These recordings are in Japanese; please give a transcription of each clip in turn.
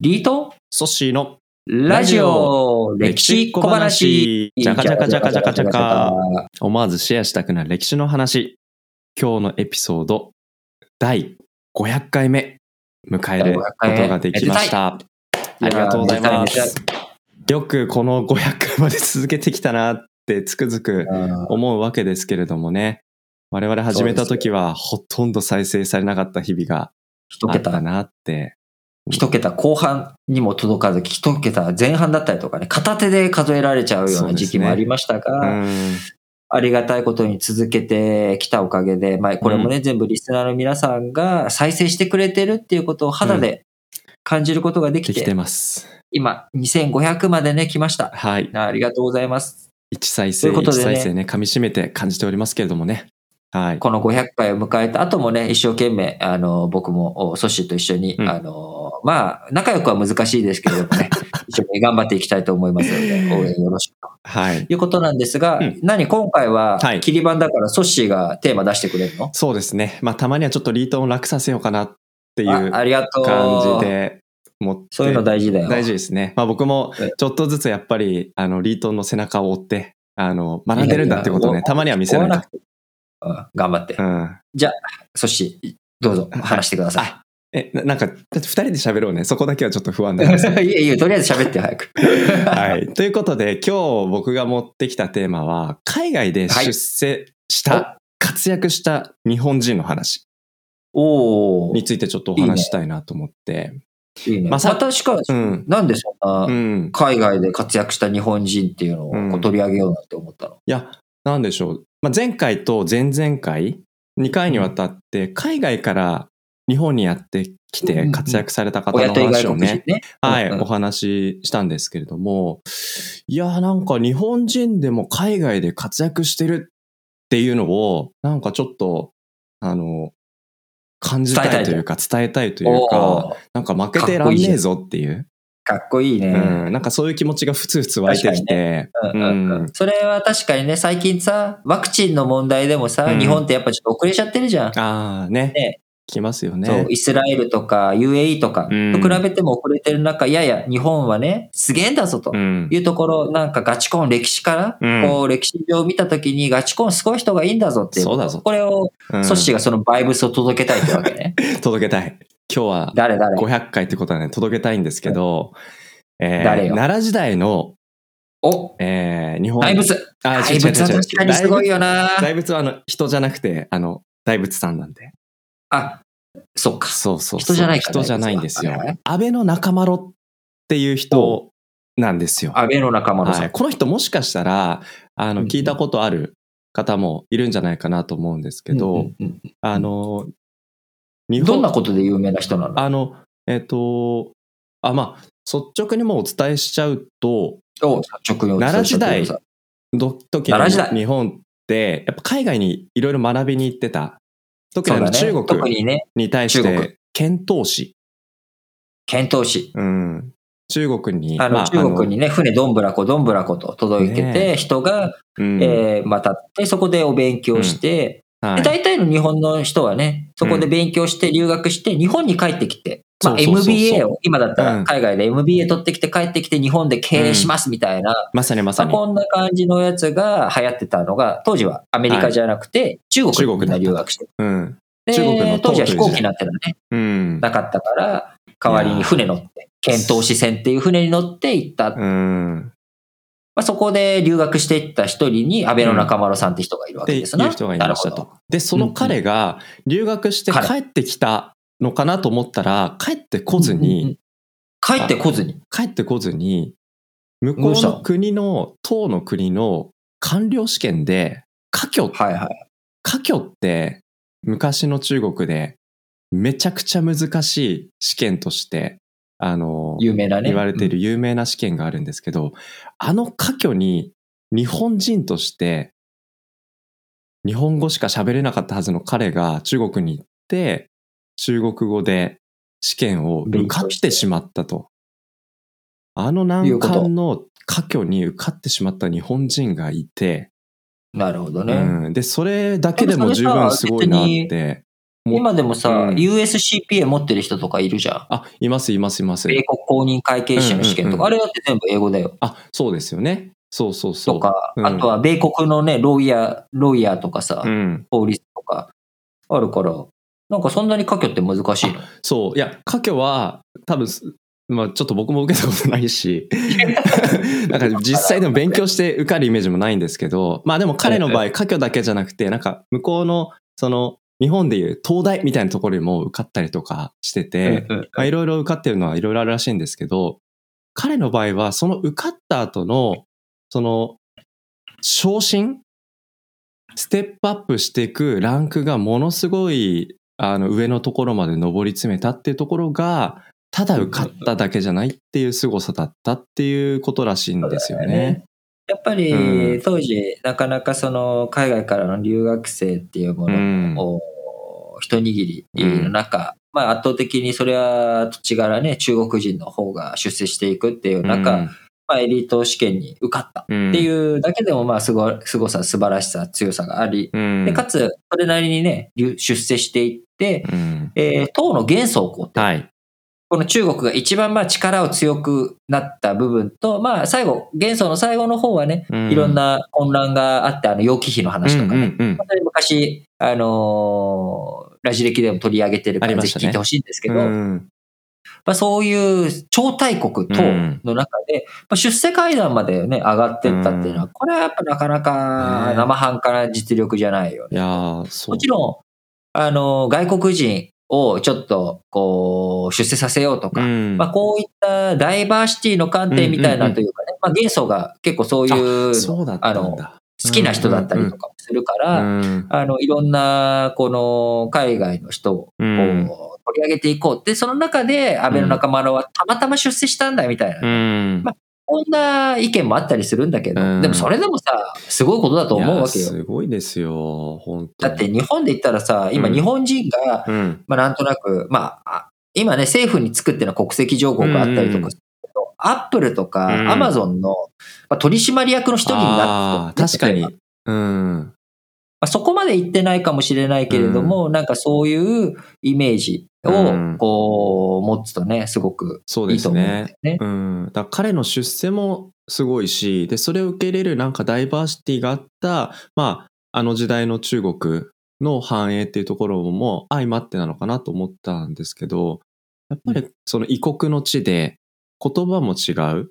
リートソッシーのラジオ歴史小話じゃかじゃかじゃかじゃかじゃか思わずシェアしたくなる歴史の話。今日のエピソード第500回目迎えることができました。ありがとうございます。よくこの500回まで続けてきたなってつくづく思うわけですけれどもね。我々始めた時はほとんど再生されなかった日々があったなって。一桁後半にも届かず、一桁前半だったりとかね、片手で数えられちゃうような時期もありましたうが、ん。ありがたいことに続けてきたおかげで、まあこれもね、全部リスナーの皆さんが再生してくれてるっていうことを肌で感じることができて、できてます。今2500までね、来ました。はい。ありがとうございます。1再生、1ということでね再生ね、噛み締めて感じておりますけれどもね。はい。この500回を迎えた後もね、一生懸命、あの、僕も、おソッシーと一緒に、うんあの、まあ、仲良くは難しいですけれどもね、一生懸命頑張っていきたいと思いますので、応援よろしくとはい。いうことなんですが、うん何、今回ははい、切り板だからソッシーがテーマ出してくれるの、そうですね。まあ、たまにはちょっとリートンを楽させようかなっていうあありがとう。感じで。そういうの大事だよ。大事ですね。まあ僕もえちょっとずつやっぱり、あの、リートンの背中を追って、あの、学んでるんだってことをね、たまには見せないとうん、頑張って。うん。ソッシー、どうぞ話してください。あ、え、ななんか、二人で喋ろうね。そこだけはちょっと不安なんですけどいやいや、とりあえず喋って早く。はい。ということで、今日僕が持ってきたテーマは、海外で出世した、活躍した日本人の話おおについてちょっとお話ししたいなと思って。いいね。まあさ確かに、うんなんでそんな、うん。海外で活躍した日本人っていうのを取り上げようなんて思ったの？いや、なんでしょう。まあ、前回と前々回、2回にわたって、海外から日本にやってきてうんうんうん。活躍された方の話をね、国人ね。はい、うんうん。お話ししたんですけれども、いや、なんか日本人でも海外で活躍してるっていうのを、なんかちょっと、あの、感じたいというか、伝えたいと。いうか、なんか負けてらんねえぞっていう、かっこいいね。うん、なんかそういう気持ちがふつふつ湧いてきて、うんうんうんそれは確かにね、最近さ、ワクチンの問題でもさ、うん日本ってやっぱちょっと遅れちゃってるじゃん。ああ、ね。ね来ますよそうね。イスラエルとか UAE とかうんと比べても遅れてる中、いやいや、日本はね、すげえんだぞとうん。いうところ、なんかガチコン歴史から、うんこう歴史上見たときにガチコンすごい人がいいんだぞっていう。そうだぞこれを、うんソッシーがそのバイブスを届けたいってわけね。届けたい。今日は誰誰？500回ってことはね、届けたいんですけど、えー奈良時代の、おえー日本。大仏。あ、大仏は確かにすごいよな。大仏はあの、人じゃなくて、あの、大仏さんなんで。あ、そっか。そうそう人じゃないか人じゃないんですよ。安倍の仲間ろっていう人なんですよ。安倍の仲間のさん。はい、この人もしかしたら、あの、うん。聞いたことある方もいるんじゃないかなと思うんですけど、あの、日どんなことで有名な人なの？あの、えっ、と、あ、まあ、率直にもうお伝えしちゃうと、奈良時代の奈良時代。日本って、やっぱ海外にいろいろ学びに行ってた。特に中国特に対して、遣唐使。遣唐使。うん。中国に、あの、まあ中国にね、船どんぶらこどんぶらこと届けねて、人が、うん。えー渡って、そこでお勉強して、はいで大体の日本の人はね、そこで勉強して留学して、日本に帰ってきて、まあ、MBA を、今だったうんら海外で MBA 取ってきて帰ってきて日本で経営しますみたいな、まさにまさまあ、に。こんな感じのやつが流行ってたのが、当時はアメリカじゃなくて、中国に留学して。うん。で中国の当時は飛行機なんてのはね、うん。なかったから、代わりに船乗って、遣唐使船っていう船に乗って行った。まうん。あ、そこで留学していった一人に、安倍の中丸さんって人がいるわけですな。う人がいましたと。で、その彼が留学して帰ってきたのかなと思ったら、帰ってこずど。うんうん帰ってこずに。帰ってこずに、向こうの国の、党の国の官僚試験で、科挙、はいはい。科挙って昔の中国でめちゃくちゃ難しい試験として、あの、有名なね。言われている有名な試験があるんですけど、あの科挙に日本人として日本語しか喋れなかったはずの彼が中国に行って中国語で試験を受かってしまったと。あの難関の科挙に受かってしまった日本人がいて、うん。なるほどね。うん、で、それだけでも十分すごいなって今でもさ、うん USCPA 持ってる人とかいるじゃん。あ、います、います、います。米国公認会計士の試験とか、うんうんうんあれだって全部英語だよ。あ、そうですよね。そうそうそう。とか、うんあとは米国のね、ロイヤー、ロイヤーとかさ、うん。法律とかあるから、なんかそんなに科挙って難しいの？そう。いや、科挙は、多分、まあちょっと僕も受けたことないし、なんか実際でも勉強して受かるイメージもないんですけど、まあでも彼の場合、科挙だけじゃなくて、なんか向こうの、その、日本でいう東大みたいなところにも受かったりとかしてて、いろいろ受かってるのはいろいろあるらしいんですけど、彼の場合は、その受かった後の、その、昇進ステップアップしていくランクがものすごい、あの、上のところまで上り詰めたっていうところが、ただ受かっただけじゃないっていう凄さだったっていうことらしいんですよね。やっぱり、うん。当時、なかなかその海外からの留学生っていうもうん。のを、一握りの中、まあ圧倒的にそれは土地柄ね、中国人の方が出世していくっていう中、まあエリート試験に受かったうん、っていうだけでも、まあすご、すごさ、素晴らしさ、強さがあり、うん、で、かつ、それなりにね、流出世していって、うん、えー唐の元宗皇って、はい。この中国が一番まあ力を強くなった部分と、まあ最後、元宗の最後の方はね、うん。いろんな混乱があって、あの、楊貴妃の話とかね、昔、あのーラジ歴でも取り上げてるから、ぜひ聞いてほしいんですけど、うん。まあ、そういう超大国唐の中で、まあ、出世階段までね、上がってったっていうのは、これはやっぱなかなかね。生半可な実力じゃないよね。いやーそう。もちろん、あの、外国人をちょっと、こう、出世させようとか、うん。まあ、こういったダイバーシティの観点みたいなというかね、まあ、元素が結構そういうあの。好きな人だったりとかもするから、うんあの、いろんな、この、海外の人を、うん。こう取り上げていこう。で、その中で、安倍の仲間はたまたま出世したんだ、みたいな。うん。まこんな意見もあったりするんだけど、うんでもそれでもさ、すごいことだと思うわけよ。すごいですよ、本当だって日本で言ったらさ、今うん日本人が、うん。まあなんとなく、まあ、あ今ね、政府に作っての国籍情報があったりとかするけど、アップルとうんかアマゾンの、まあ、取締役の一人になって、確かに。うん。まあ、そこまで言ってないかもしれないけれども、なんかそういうイメージうんを、こう、持つとね、すごくそうですいいと思うんだよね。ね。うん。だ彼の出世もすごいし、で、それを受け入れるなんかダイバーシティがあった、まあ、あの時代の中国の繁栄っていうところも相まってなのかなと思ったんですけど、やっぱりその異国の地で言葉も違う。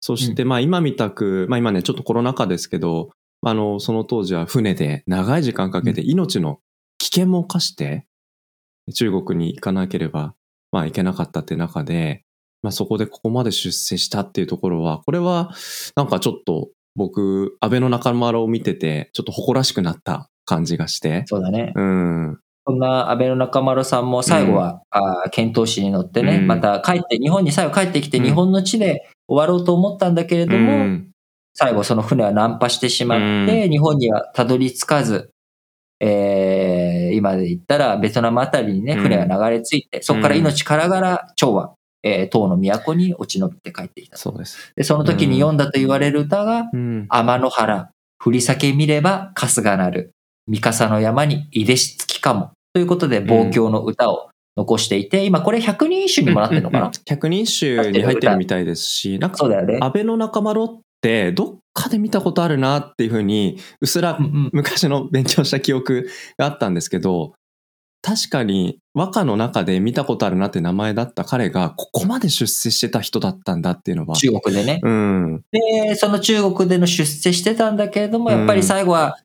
そしてまあ今みたく、まあ今ねちょっとコロナ禍ですけど、あの、その当時は船で長い時間かけて命の危険も冒して、中国に行かなければ、まあ行けなかったって中で、まあそこでここまで出世したっていうところは、これはなんかちょっと僕、安倍の中丸を見てて、ちょっと誇らしくなった感じがして。そうだね。うん。そんな安倍の中丸さんも最後は、あー遣唐使に乗ってね、うんまた帰って、日本に最後帰ってきて、うん日本の地で終わろうと思ったんだけれども、うん最後その船は難破してしまって、日本にはたどり着かず、えー今で言ったらベトナムあたりにね、うん船が流れ着いて、そこから命からがら蝶は、えー唐の都に落ち延びて帰ってきた。そうです。で、その時に読んだと言われる歌が、うん。天の原、振り裂け見れば春日なる、三笠の山にいでしつきかも。ということで、望郷の歌を残していて、今これ百人一首にもなってるのかな、百人一首に入ってるみたいですし、なんかそうだよね。安倍の中丸ってどっかで見たことあるなっていうふうに、うっすら昔の勉強した記憶があったんですけど、確かに和歌の中で見たことあるなって名前だった彼がここまで出世してた人だったんだっていうのは。中国でね。うん。で、その中国での出世してたんだけれども、やっぱり最後は、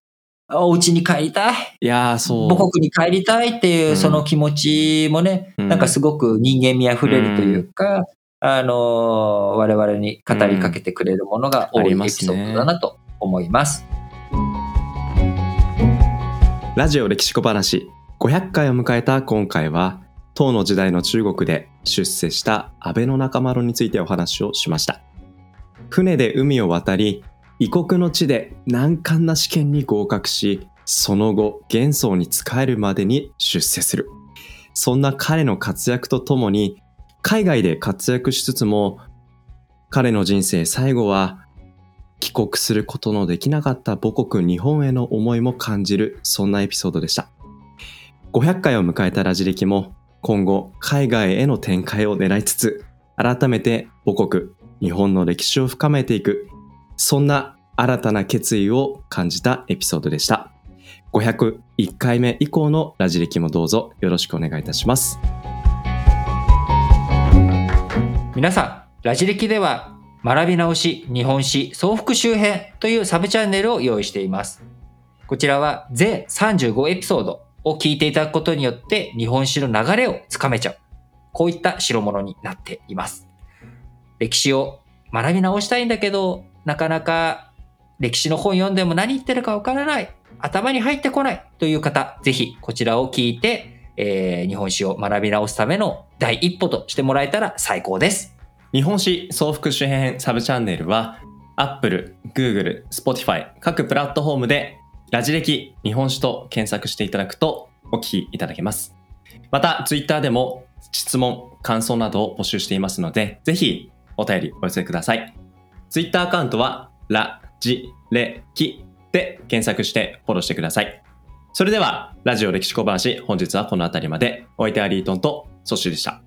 お家に帰りたい、いやーそう。母国に帰りたいっていううんその気持ちもね、うんなんかすごく人間味あふれるというか、あのー我々に語りかけてくれるものが多うん。あいエピソードだなと思います。ラジオ歴史小話500回を迎えた今回は唐の時代の中国で出世した安倍の中丸についてお話をしました。船で海を渡り異国の地で難関な試験に合格しその後元宗に仕えるまでに出世する。そんな彼の活躍とともに海外で活躍しつつも彼の人生最後は帰国することのできなかった母国日本への思いも感じるそんなエピソードでした。500回を迎えたラジ歴も今後海外への展開を狙いつつ改めて母国日本の歴史を深めていくそんな新たな決意を感じたエピソードでした。501回目以降のラジ歴もどうぞよろしくお願いいたします。皆さんラジ歴では学び直し日本史総復習編というサブチャンネルを用意していますこちらは全35エピソードを聞いていただくことによって日本史の流れをつかめちゃう。こういった代物になっています。歴史を学び直したいんだけど、なかなか歴史の本読んでも何言ってるかわからない。頭に入ってこないという方、ぜひこちらを聞いて、えー、日本史を学び直すための第一歩としてもらえたら最高です。日本史総復習編サブチャンネルは Apple、Google、Spotify 各プラットフォームでラジ歴日本史と検索していただくとお聞きいただけます。また、ツイッターでも質問、感想などを募集していますので、ぜひお便りお寄せください。ツイッターアカウントは、ラジレキで検索してフォローしてください。それでは、ラジオ歴史小話、本日はこの辺りまで。お相手はリートンとソッシュでした。